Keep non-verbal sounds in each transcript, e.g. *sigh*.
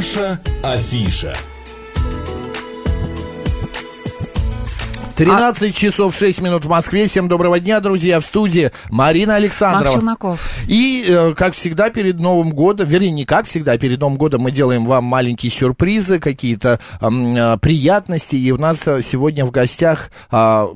Наша афиша. 13 часов 6 минут в Москве. Всем доброго дня, друзья. В студии Марина Александрова. Челноков. И, э, как всегда, перед Новым годом, вернее, не как всегда, перед Новым годом мы делаем вам маленькие сюрпризы, какие-то э, приятности. И у нас э, сегодня в гостях а,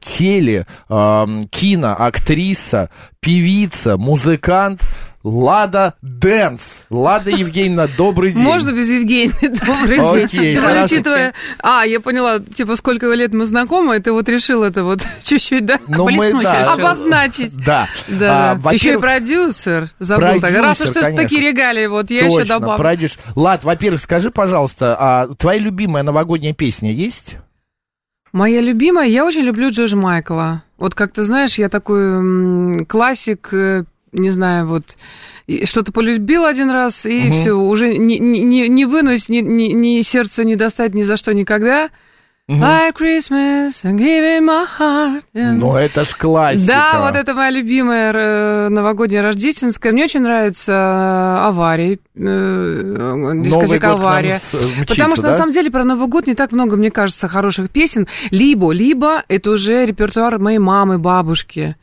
теле, а, киноактриса, певица, музыкант Лада Дэнс. Лада Евгеньевна, добрый день. Можно без Евгения? *laughs* Добрый день. Окей, более, хорошо. учитывая... А, я поняла, типа, сколько лет мы знакомы, и ты вот решил это вот *laughs* чуть-чуть, да? Ну, мы, да, решил. Обозначить. Да. Да, А, еще и продюсер. Забыл так. Раз уж Продюсер, ты такие регалии, вот я еще Точно, добавлю. продюсер. Лад, во-первых, скажи, пожалуйста, а твоя любимая новогодняя песня есть? Моя любимая, я очень люблю Джорджа Майкла. Вот как ты знаешь, я такой классик, э, не знаю, вот что-то полюбил один раз, и Мгм. все, уже не, не, не- вынуть, ни, ни, ни сердце не достать ни за что никогда. Like Christmas, I'm giving my heart. and- Ну, это ж классика. Да, вот это моя любимая э, новогодняя рождественская. Мне очень нравится э, аварии, э, дискотека авария. мчится, Потому что да? на самом деле про Новый год не так много, мне кажется, хороших песен. Либо, либо это уже репертуар моей мамы, бабушки.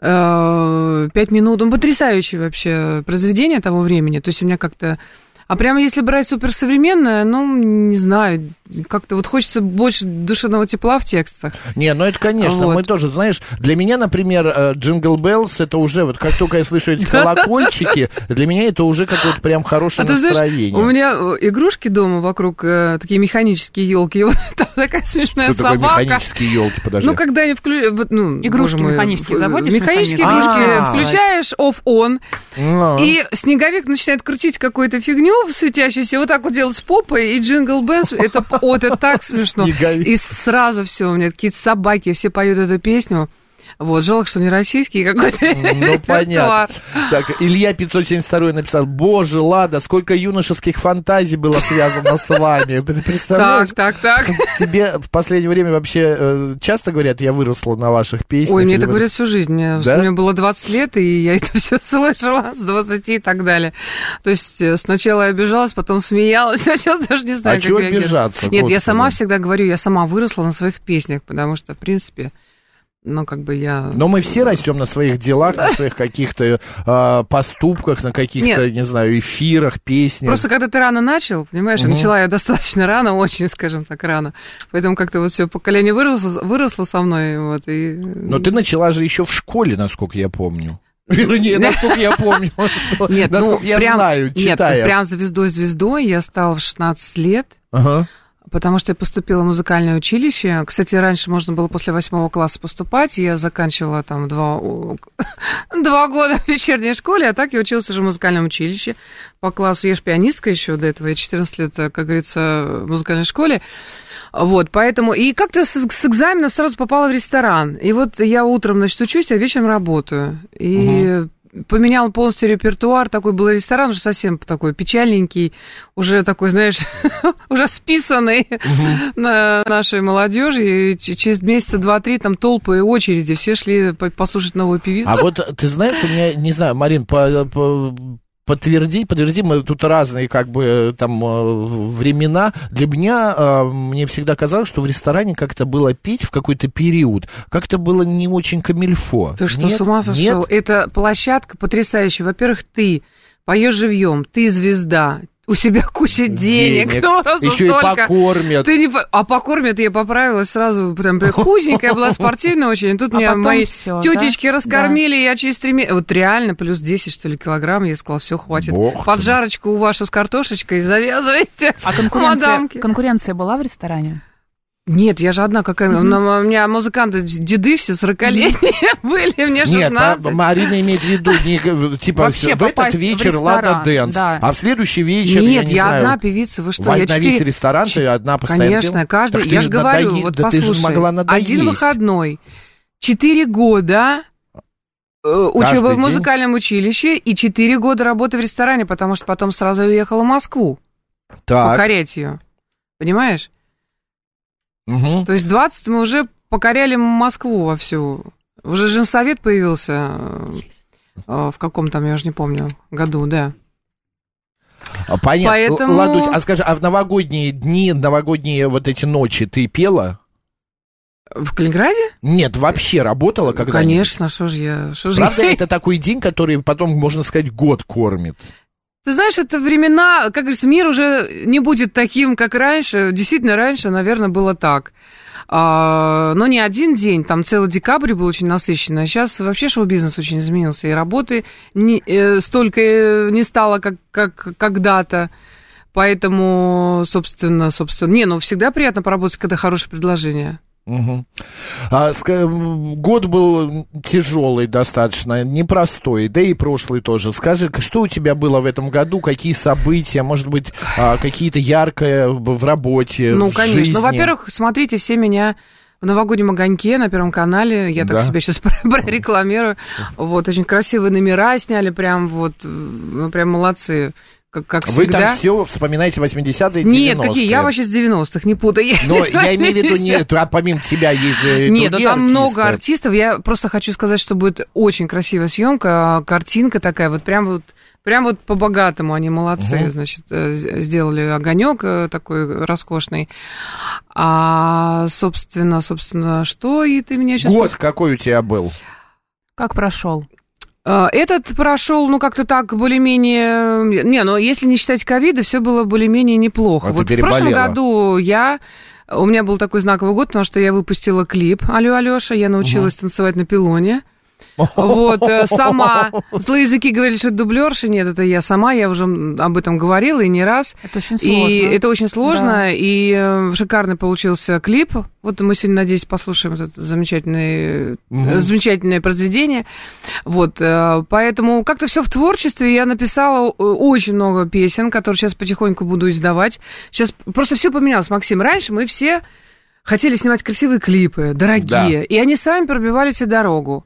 Э, Пять минут. Он потрясающее вообще произведение того времени. То есть у меня как-то... А прямо если брать суперсовременное, ну, не знаю, как-то вот хочется больше душевного тепла в текстах. Не, ну это, конечно, Вот. мы тоже, знаешь, для меня, например, э, Jingle Bells, это уже, вот как только я слышу эти *laughs* колокольчики, для меня это уже какое-то прям хорошее А знаешь, настроение. у меня э, игрушки дома вокруг, э, такие механические елки, *laughs* и вот там такая смешная Что такое собака. механические елки, подожди? Ну, когда они включают... Ну, Игрушки мой, механические заводишь, Механические игрушки А. включаешь off-on, Ну. и снеговик начинает крутить какую-то фигню светящуюся, и вот так вот делать с попой, и джингл бенс, это, вот, это так смешно. И сразу все, у меня какие-то собаки, все поют эту песню. Вот, жалко, что не российский какой-то Ну, репертуар. понятно. Так, Илья 572 написал, боже, Лада, сколько юношеских фантазий было связано с вами. Представляешь? Так, так, так. Тебе в последнее время вообще э, часто говорят, я выросла на ваших песнях? Ой, мне это говорят всю жизнь. Мне, было 20 лет, и я это *laughs* все слышала с 20 и так далее. То есть э, сначала я обижалась, потом смеялась, *laughs* а сейчас даже не знаю, А как чего обижаться, Нет, я сама всегда говорю, я сама выросла на своих песнях, потому что, в принципе, ну, как бы я... Но мы все растем на своих делах, на своих каких-то э, поступках, на каких-то, не знаю, эфирах, песнях. Просто когда ты рано начал, понимаешь, начала я достаточно рано, очень, скажем так, рано. Поэтому как-то вот все поколение выросло, выросло со мной, вот, и... Но ты начала же еще в школе, насколько я помню. Вернее, *laughs* насколько я помню, *laughs* что, Нет, ну, насколько я прям- знаю, Нет, читая. прям звездой-звездой я стала в 16 лет. Ага. Потому что я поступила в музыкальное училище. Кстати, раньше можно было после восьмого класса поступать. Я заканчивала там два, *laughs* два года в вечерней школе, а так я училась уже в музыкальном училище. По классу я же пианистка еще до этого. Я 14 лет, как говорится, в музыкальной школе. Вот, поэтому... И как-то с, с экзамена сразу попала в ресторан. И вот я утром, значит, учусь, а вечером работаю. И поменял полностью репертуар. Такой был ресторан уже совсем такой печальненький, уже такой, знаешь, *laughs* уже списанный на нашей молодежи. И через месяца два-три там толпы и очереди. Все шли по- послушать новую певицу. А вот ты знаешь, у меня, не знаю, Марин, по- по- подтверди, подтверди, мы тут разные как бы там э, времена. Для меня, э, мне всегда казалось, что в ресторане как-то было петь в какой-то период, как-то было не очень камильфо. Ты что, Нет? с ума сошел? Нет? Это площадка потрясающая. Во-первых, ты поешь живьем, ты звезда, у себя куча денег, Денег. *laughs* ну Еще и столько. покормят. Ты не... А покормят, я поправилась сразу, прям прям худенькая была, *laughs* спортивная очень. И тут А меня мои всё, тетечки да? раскормили, и я через три месяца... Вот реально, плюс 10, что ли, килограмм, я сказала, все, хватит. Бог ты Поджарочку у вашу с картошечкой завязывайте, А конкуренция, мадамки. конкуренция была в ресторане? Нет, я же одна какая... Ну, У меня музыканты, деды все 40-летние *laughs* были, мне Нет, а 16. Марина имеет в виду, не, типа, Вообще в этот в вечер Лада Дэнс, да. а в следующий вечер, Нет, я не я знаю, одна певица, вы что? Во- я на весь четыре- ресторан ты одна постоянно Конечно, каждый, Так ты я же говорю, надои- вот да ты послушай, же могла надоесть. один выходной, четыре года э, учеба в день? музыкальном училище и четыре года работы в ресторане, потому что потом сразу уехала в Москву Так, покорять ее. Понимаешь? Мгм. То есть 20 мы уже покоряли Москву вовсю. Уже женсовет появился э, э, в каком там, я уже не помню, году, да. А, Понятно. Поэтому- Ладусь, а скажи, а в новогодние дни, новогодние вот эти ночи ты пела? В Калининграде? Нет, вообще работала когда Конечно, что же я... Ж Правда, я... это такой день, который потом, можно сказать, год кормит. Ты знаешь, это времена, как говорится, мир уже не будет таким, как раньше. Действительно, раньше, наверное, было так. А, но не один день, там целый декабрь был очень насыщенный. А сейчас вообще шоу-бизнес очень изменился, и работы не, э, столько э, не стало, как, как когда-то. Поэтому, собственно, собственно... Не, ну всегда приятно поработать, когда хорошее предложение. Мгм. А, ска- год был тяжелый достаточно, непростой, да и прошлый тоже. Скажи, что у тебя было в этом году, какие события, может быть, а, какие-то яркие в работе, Ну, в конечно. жизни? Ну, во-первых, смотрите все меня в новогоднем огоньке на Первом канале. Я так Да. себя сейчас прорекламирую. Вот, очень красивые номера сняли, прям вот, ну, прям молодцы. Как, как Вы всегда. там все вспоминаете 80-е, 90-е. Нет, какие, я вообще с 90-х, не путай. Но я имею в виду, нет, а помимо тебя есть же Нет, ну другие там артисты. много артистов. Я просто хочу сказать, что будет очень красивая съемка, картинка такая, вот прям вот Прям вот по-богатому они молодцы, Мгм. значит, э, сделали огонек э, такой роскошный. А, собственно, собственно, что и ты меня сейчас... Год какой у тебя был? Как прошел? Э, Этот прошел, ну, как-то так, более-менее... Не, ну, если не считать ковида, все было более-менее неплохо. А вот в прошлом году я... У меня был такой знаковый год, потому что я выпустила клип «Алло, Алёша», я научилась танцевать на пилоне. Вот, э, *laughs* сама. Злые языки говорили, что это дублерша. Нет, это я сама, я уже об этом говорила и не раз. Это очень сложно. И это очень сложно, Да. и э, шикарный получился клип. Вот мы сегодня, надеюсь, послушаем это замечательное, Мгм. замечательное произведение. Вот, поэтому как-то все в творчестве. Я написала очень много песен, которые сейчас потихоньку буду издавать. Сейчас просто все поменялось, Максим. Раньше мы все хотели снимать красивые клипы, дорогие, и они сами пробивали себе дорогу.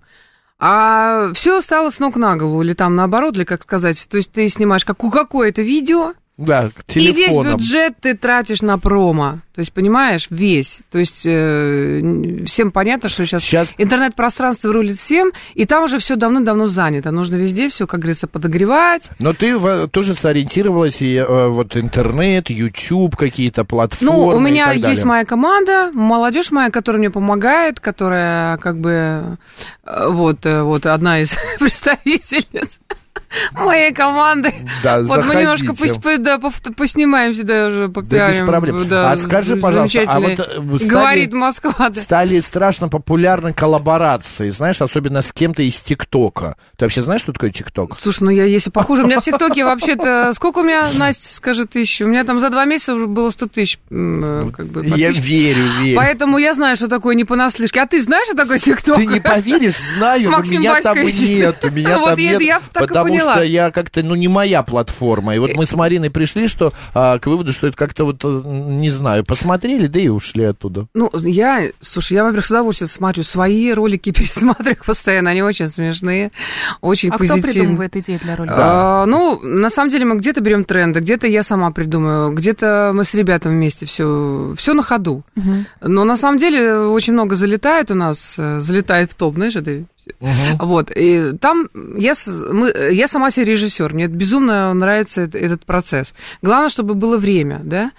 А все стало с ног на голову, или там наоборот, или как сказать. То есть ты снимаешь как, какое-то видео, Да, к и весь телефоном. бюджет ты тратишь на промо. То есть, понимаешь, весь. То есть, э, всем понятно, что сейчас Сейчас интернет-пространство рулит всем, и там уже все давно-давно занято. Нужно везде все, как говорится, подогревать. Но ты в- тоже сориентировалась, и э, вот интернет, YouTube, какие-то платформы Ну, у меня есть далее. моя команда, молодежь моя, которая мне помогает, которая как бы э, вот, э, вот одна из *laughs* представительниц *laughs* моей команды. Да, Вот мы немножко заходите. пусть, да, пов- поснимаем сюда уже, Да без попиарим. проблем. да, а скажи, пожалуйста, а вот э, стали, Говорит Москва, да. стали страшно популярны коллаборации, знаешь, особенно с кем-то из ТикТока. Ты вообще знаешь, что такое ТикТок? Слушай, ну я если похуже, у меня в ТикТоке вообще-то... *laughs* Сколько у меня, Настя, скажи, тысяч? У меня там за два месяца уже было 100 тысяч э, как бы, Я верю, верю. Поэтому я знаю, что такое не понаслышке. А ты знаешь, что такое ТикТок? Ты не поверишь, знаю, но Максим меня там нет, у меня Вот там нет, я так и поняла. что я как-то, ну, не моя платформа. И вот мы с Мариной пришли, что а, к выводу, что это как-то вот, э, не знаю, посмотрели, да и ушли оттуда. Ну, я, слушай, я, во-первых, с удовольствием смотрю свои ролики, *laughs* пересматриваю их постоянно, они очень смешные, очень А кто позитивные. придумывает идеи для ролика? А, ну, на самом деле мы где-то берем тренды, где-то я сама придумаю, где-то мы с ребятами вместе все, все на ходу. Мгм. Но на самом деле очень много залетает у нас, э, залетает в топ, знаешь, это вот, и там я, мы, я сама себе режиссер, мне безумно нравится эт- этот процесс. Главное, чтобы было время, да.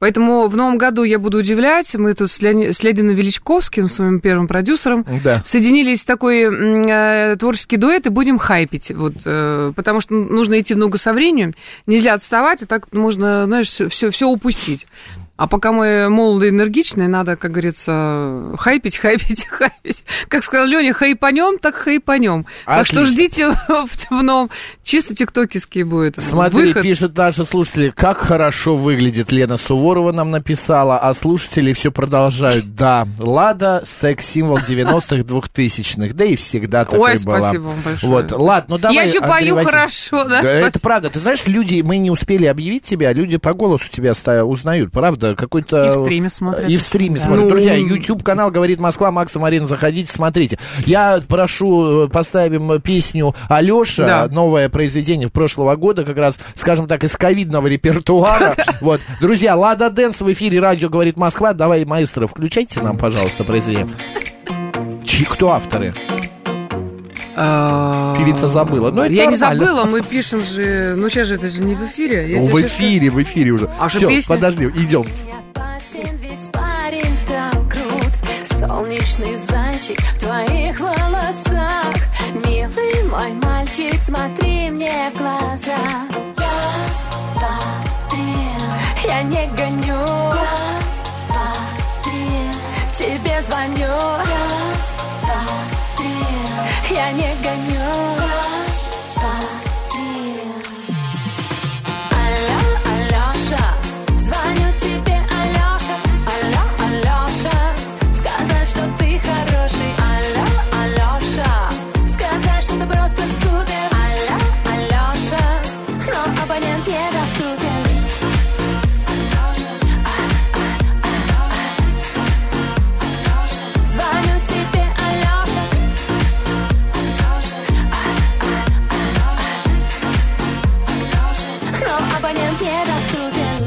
Поэтому в новом году я буду удивлять. Мы тут с, Леони- с Величковским, своим первым продюсером, Да. соединились в такой э, творческий дуэт и будем хайпить. Вот, э, потому что нужно идти в ногу со временем, нельзя отставать, и так можно, знаешь, все, все, упустить. А пока мы молоды и энергичные, надо, как говорится, хайпить, хайпить, *laughs* хайпить. Как сказал Леня, хайпанем, так хайпанем. Так что Отлично. ждите в, новом. Чисто тиктокерский будет Смотри, выход. пишут наши слушатели, как хорошо выглядит Лена Суворова нам написала, а слушатели все продолжают. Да, Лада, секс-символ 90-х, 2000-х, да и всегда такой Ой, была. спасибо вам большое. Вот, ладно, ну давай, Я еще Андрей пою Васильевич. хорошо, да? это правда. Ты знаешь, люди, мы не успели объявить тебя, люди по голосу тебя узнают, правда? Какой-то... И в стриме смотрят. И в стриме Да. смотрят. Ну, Друзья, YouTube-канал «Говорит Москва», Макса Марина, заходите, смотрите. Я прошу, э, поставим песню Алёша, Да. новое произведение прошлого года, как раз, скажем так, из ковидного репертуара. *laughs* Вот. Друзья, Лада Дэнс в эфире радио «Говорит Москва». Давай, маэстро, включайте нам, пожалуйста, произведение. Чьи, кто авторы? А, Певица забыла. Ну, это я не забыла, мы пишем же... Ну, сейчас же это же не в эфире. Я Ну, в эфире, в эфире уже. А что, Все, песня? подожди, идем. Солнечный зайчик в твоих волосах Милый мой мальчик, смотри мне в глаза Раз, два, три Я не гоню Раз, два, три Тебе звоню Раз, Я не гоню абонент недоступен.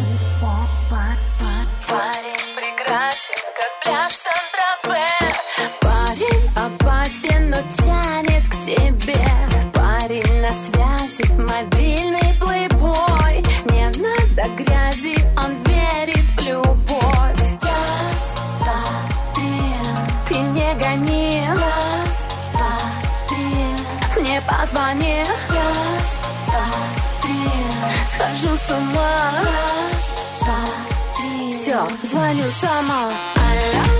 Парень прекрасен, как пляж Сан-Тропе. Парень опасен, но тянет к тебе. Парень на связи, мобильный плейбой. Не надо грязи, он верит в любовь. Раз, два, три, ты не гони. Раз, два, три, мне позвони. Раз, схожу с ума. Раз, два, три, все, звоню сама. Алло,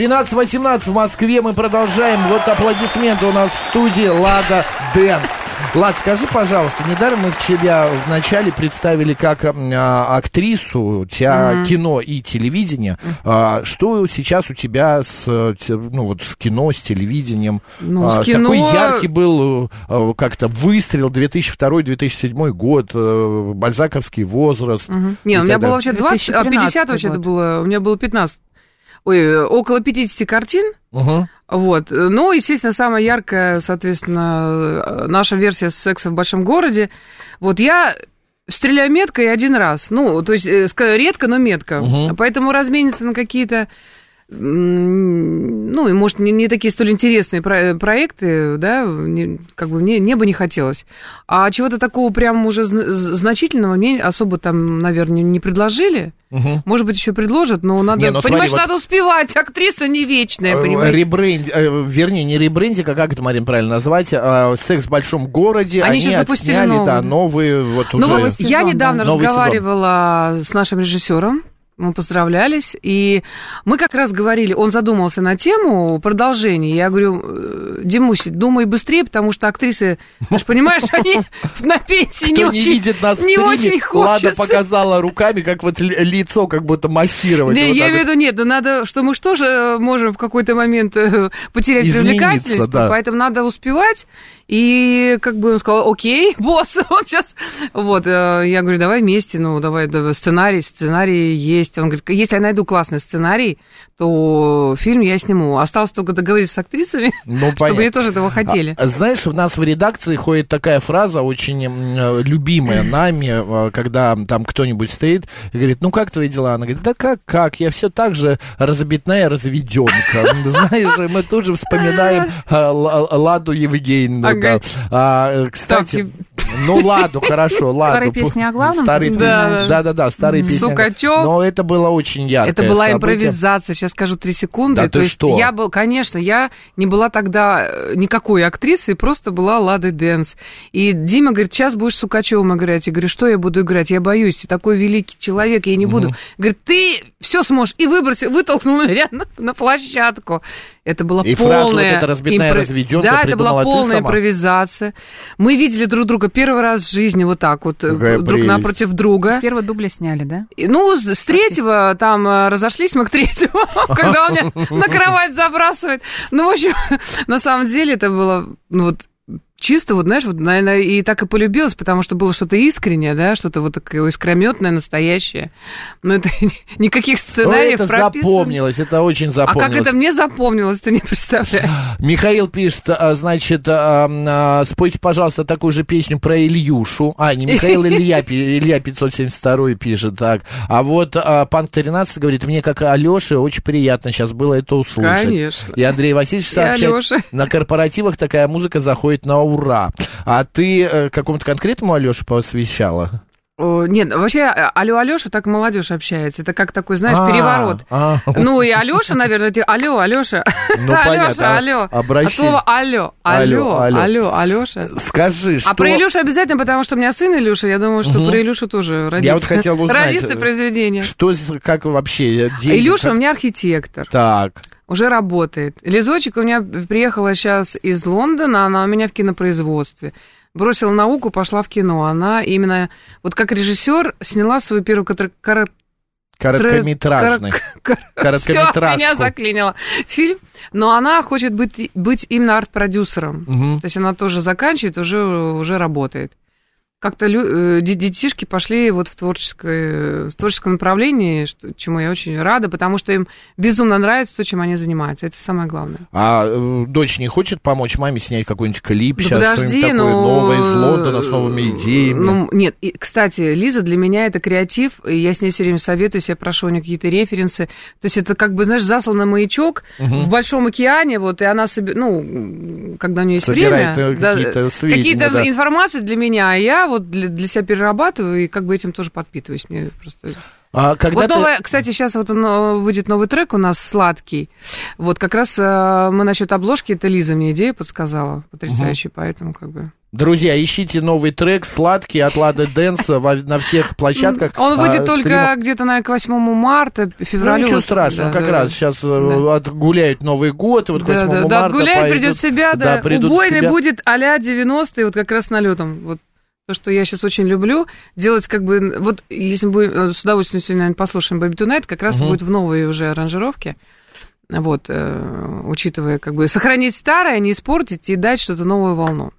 13.18 в Москве. Мы продолжаем. Вот аплодисменты у нас в студии Лада Дэнс. Лад, скажи, пожалуйста, недаром мы тебя вначале представили как а, актрису, тебя кино и телевидение. А, что сейчас у тебя с, ну, вот, с кино, с телевидением? Ну, А, с кино- Такой яркий был э, как-то выстрел 2002-2007 год, э, бальзаковский возраст. Не, и у меня было вообще 20, а 50 вообще-то год. было, у меня было 15, ой, около 50 картин, Мгм. вот. Ну, естественно, самая яркая, соответственно, э, наша версия секса в большом городе. Вот я стреляю метко и один раз. Ну, то есть, э, редко, но метко. Мгм. Поэтому размениться на какие-то ну, и, может, не, не такие столь интересные про- проекты, да, не- как бы мне, мне бы не хотелось. А чего-то такого прям уже зна- значительного мне особо там, наверное, не предложили. Мгм. Может быть, еще предложат, но надо, Не, ну понимаешь, смотри, вот- надо успевать. Актриса не вечная, Э, понимаешь? Ребренди- э, вернее, не ребрендинг, а как это, Марин, правильно назвать? а, секс в большом городе. Они Они, сейчас запустили отсняли, новый. да, новые вот Ну уже. вот я да. недавно сезон. разговаривала с нашим режиссером. Мы поздравлялись, и мы как раз говорили, он задумался на тему продолжения. Я говорю, «Э, Димусь, думай быстрее, потому что актрисы, ты же понимаешь, *laughs* они на пенсии не очень, видит нас не очень Лада хочется. показала руками, как вот ли- лицо как будто массировать. Не, я имею в виду, нет, надо, что мы же тоже э, можем в какой-то момент э, потерять привлекательность, поэтому надо успевать. И как бы он сказал, окей, *laughs* босс, он сейчас... Вот, я говорю, давай вместе, ну, давай, сценарий, сценарий есть. Он говорит, если я найду классный сценарий, то фильм я сниму. Осталось только договориться с актрисами, Ну, *laughs* чтобы они тоже этого хотели. А, знаешь, у нас в редакции ходит такая фраза, очень э, любимая *clears throat* нами, э, когда там кто-нибудь стоит и говорит, ну как твои дела? Она говорит, да как, как, я все так же разобитная разведенка. *laughs* *laughs* Знаешь, мы тут же вспоминаем э, Ладу Евгеньевну. А, Кстати, ну Ладу, хорошо, Ладу. Старые песни о главном, Старые песни? Да-да-да, старые песни. Но это было очень яркое Это была событие. импровизация. Сейчас скажу три секунды. Да То ты есть что? я был, конечно, я не была тогда э, никакой актрисой, просто была Лады Дэнс. И Дима говорит, сейчас будешь Сукачевым играть. Я говорю, что я буду играть? Я боюсь, такой великий человек, я не буду. Говорит, ты все сможешь. И выбросил, вытолкнул меня *laughs* на, на площадку. Это была И фраза вот полная... эта разбитная разведёнка Да, это была полная сама? импровизация. Мы видели друг друга первый раз в жизни вот так вот, э, Какая друг прелесть. напротив друга. С первого дубля сняли, да? И, Ну, с, с третьего там э, разошлись мы к третьему, *laughs* когда он меня *laughs* на кровать забрасывает. Ну, в общем, *laughs* на самом деле это было, ну, вот, чисто, вот, знаешь, вот, наверное, и так и полюбилось, потому что было что-то искреннее, да, что-то вот такое искрометное, настоящее. Но это *laughs* никаких сценариев это прописанных. запомнилось, это очень А запомнилось. как это мне запомнилось, ты не представляешь. *laughs* Михаил пишет, а, значит, а, а, спойте, пожалуйста, такую же песню про Ильюшу. А, не Михаил, *laughs* Илья, Илья 572 пишет, так. А вот а, Панк 13 говорит, мне, как Алёше, очень приятно сейчас было это услышать. Конечно. И Андрей Васильевич сообщает, на корпоративах такая музыка заходит на ура. А ты э, какому-то конкретному Алёше посвящала? Нет, вообще, а- алло, Алёша, так молодежь общается. Это как такой, знаешь, А, переворот. а. Ну и Алёша, наверное, ты алло, Алёша. Ну, *laughs* понятно. Алёша, алло. От слова алло, Алло, алло, Алёша. Скажи, что... А про Илюшу обязательно, потому что у меня сын Илюша, я думаю, что про Илюшу тоже родится. Я вот хотел узнать, Родится э, произведение. Что, как вообще? э, Илюша у меня архитектор, Так. Уже работает. Лизочек у меня приехала сейчас из Лондона, она у меня в кинопроизводстве. Бросила науку, пошла в кино. Она именно, вот как режиссер, сняла свою первую кара- Короткометражный. Всё, Короткометражку. меня заклинило. Фильм. Но она хочет быть, быть именно арт-продюсером. Мгм. То есть она тоже заканчивает, уже, уже работает. Как-то лю- э, де- детишки пошли вот в, творческое, в творческом направлении, что- чему я очень рада, потому что им безумно нравится то, чем они занимаются. Это самое главное. А э, дочь не хочет помочь маме снять какой-нибудь клип Да сейчас, подожди, что-нибудь такое ну, новое из Лондона с новыми идеями? Ну, нет, и, кстати, Лиза для меня это креатив, и я с ней все время советуюсь, я прошу у нее какие-то референсы. То есть это как бы, знаешь, засланный маячок в Большом океане, вот, и она, себе, ну, когда у нее есть Собирает, время... э, какие-то сведения, Какие-то да. информации для меня, а я вот для, для себя перерабатываю, и как бы этим тоже подпитываюсь. Мне просто... А когда вот ты- кстати, сейчас вот он, э, выйдет новый трек у нас сладкий. Вот как раз э, мы насчет обложки, это Лиза мне идею подсказала, потрясающая, поэтому как бы... Друзья, ищите новый трек «Сладкий» от Лады Дэнса на всех площадках. Он выйдет а, только стримах. где-то, наверное, к 8 марта, Ну, февралю. ничего вот, страшного, да, как да. раз сейчас Да. отгуляют Новый год, и вот к Да, 8 да, марта да, отгуляет, пойдут- придет себя, да. придут в Убойный себя. будет а-ля 90-е, вот как раз налетом. Вот то, что я сейчас очень люблю, делать как бы... Вот если мы э, с удовольствием сегодня, наверное, послушаем Baby Tonight, как раз Мгм. будет в новой уже аранжировке. Вот, э, учитывая, как бы, сохранить старое, не испортить и дать что-то новую волну.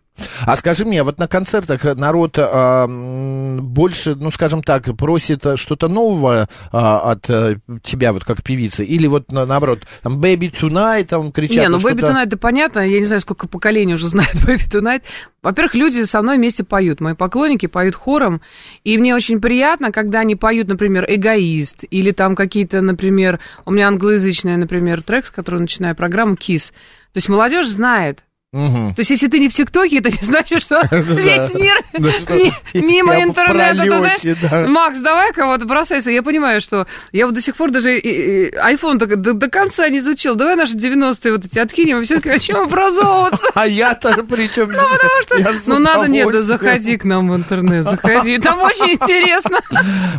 А скажи мне, вот на концертах народ а, больше, ну, скажем так, просит а, что-то нового а, от а, тебя, вот как певицы, или вот на- наоборот, там, Baby Tonight, там кричат, не, ну Baby Tonight, это понятно, я не знаю, сколько поколений уже *laughs* знают Baby Tonight. Во-первых, люди со мной вместе поют, мои поклонники поют хором, и мне очень приятно, когда они поют, например, «Эгоист», или там какие-то, например, у меня англоязычный, например, трек, с которого начинаю программу «Kiss». То есть молодежь знает, Мгм. то есть, если ты не в ТикТоке, это не значит, что *laughs* весь мир *laughs* что- *laughs* мимо интернета. ты знаешь. Макс, давай-ка вот бросайся. Я понимаю, что я вот до сих пор даже iPhone до, конца не изучил. Давай наши 90-е вот эти откинем и все-таки начнем образовываться. А я-то причем Ну, надо, нет, заходи к нам в интернет, заходи. Там очень интересно.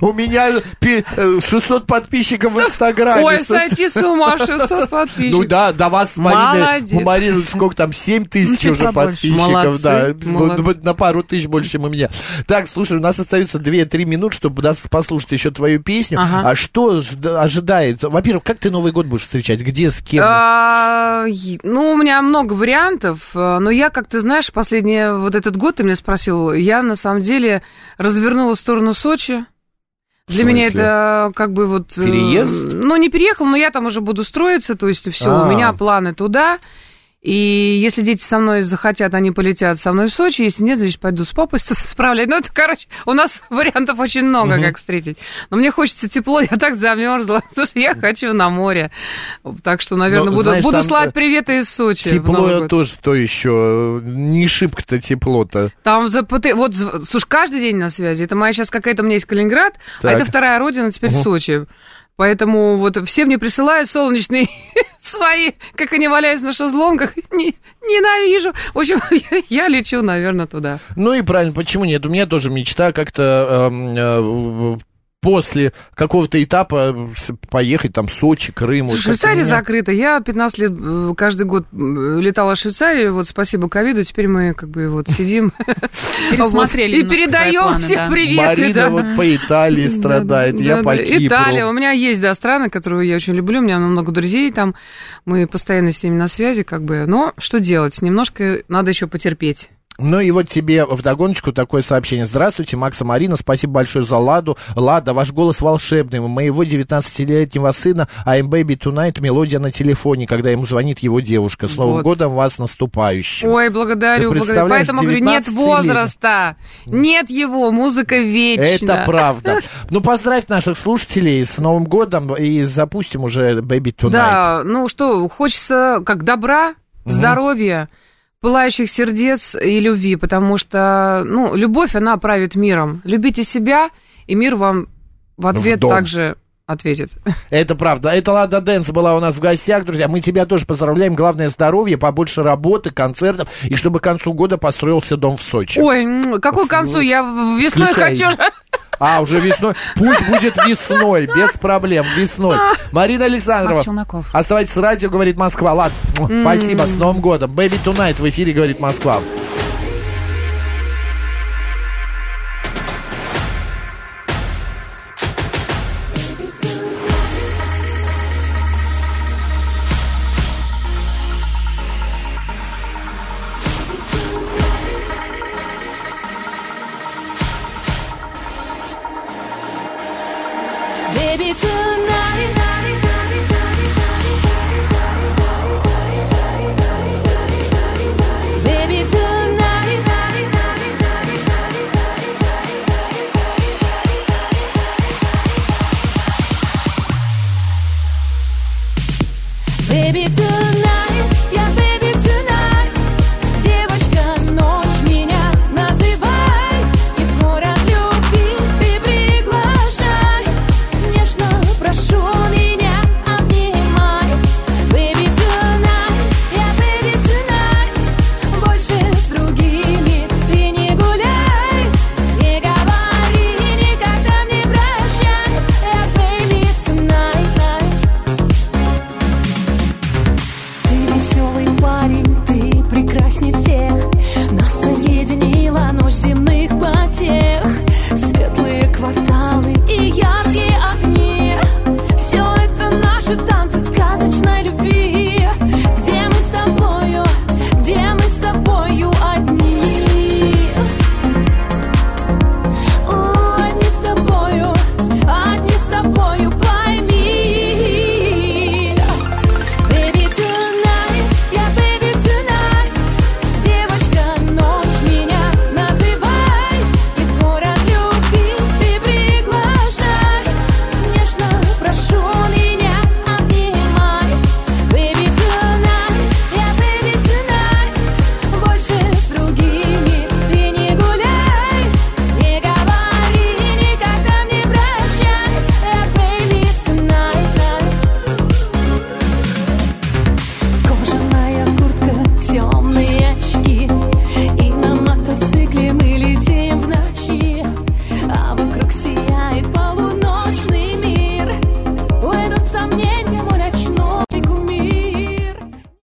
У меня пи- э, 600 подписчиков в Инстаграме. Ой, Что- сойти с ума, 600 подписчиков. Ну да, до вас, Марина, у Марины сколько там, 7 тысяч Ну, уже побольше. подписчиков, Молодцы, да, молодцы. На пару тысяч больше, чем у меня. Так, слушай, у нас остается 2-3 минут, чтобы нас послушать еще твою песню. Ага. А что жд- ожидает? Во-первых, как ты Новый год будешь встречать? Где, с кем? А, Ну, у меня много вариантов, э, но я, как ты знаешь, последний вот этот год ты меня спросил, я на самом деле развернула в сторону Сочи. Для меня это как бы вот... э, Переезд? Ну, не переехал, но я там уже буду строиться, то есть все, А. у меня планы туда. И если дети со мной захотят, они полетят со мной в Сочи. Если нет, значит, пойду с папой справлять. Ну, это, короче, у нас *laughs* вариантов очень много, Мгм. как встретить. Но мне хочется тепло, я так замерзла. *laughs* Слушай, я хочу на море. Так что, наверное, Ну, буду, знаешь, буду слать э, приветы из Сочи. Тепло тоже то еще. Не шибко-то тепло-то. Там за поты- Вот, слушай, каждый день на связи. Это моя сейчас какая-то, у меня есть Калининград, Так. а это вторая родина теперь Мгм. Сочи. Поэтому вот все мне присылают солнечные свои, как они валяются на шезлонгах. *laughs* Не- ненавижу. В общем, *laughs* я, я лечу, наверное, туда. Ну и правильно, почему нет? У меня тоже мечта как-то эм, э, после какого-то этапа с- поехать там Сочи, Крым? Вот Швейцария меня- закрыта. Я 15 лет э, каждый год э, летала в Швейцарию. Вот спасибо ковиду. Теперь мы как бы вот сидим *laughs* Пересмотрели и передаем всем привет. Марина вот по Италии страдает, я по Кипру. Италия. У меня есть, да, страны, которые я очень люблю. У меня много друзей там. Мы постоянно с ними на связи, как бы. Но что делать? Немножко надо еще потерпеть. Ну и вот тебе вдогоночку такое сообщение. Здравствуйте, Макса Марина, спасибо большое за Ладу. Лада, ваш голос волшебный. У моего 19-летнего сына I'm Baby Tonight мелодия на телефоне, когда ему звонит его девушка. С Новым Вот. годом вас наступающим. Ой, благодарю, благодарю. Поэтому говорю, нет 19 лет. возраста, нет его, музыка вечна. Это правда. Ну, поздравь наших слушателей с Новым годом и запустим уже Baby Tonight. Да, ну что, хочется как добра, здоровья, пылающих сердец и любви, потому что, ну, любовь, она правит миром. Любите себя, и мир вам в ответ дом. также ответит. Это правда. Это Лада Дэнс была у нас в гостях, друзья. Мы тебя тоже поздравляем. Главное здоровье, побольше работы, концертов, и чтобы к концу года построился дом в Сочи. Ой, м, к какой концу? Я в- весной Включай. хочу. А, уже весной. Пусть будет весной, без проблем, весной. Марина Александрова. Оставайтесь с радио, говорит Москва. Ладно, спасибо, с Новым годом. Baby Tonight в эфире, говорит Москва.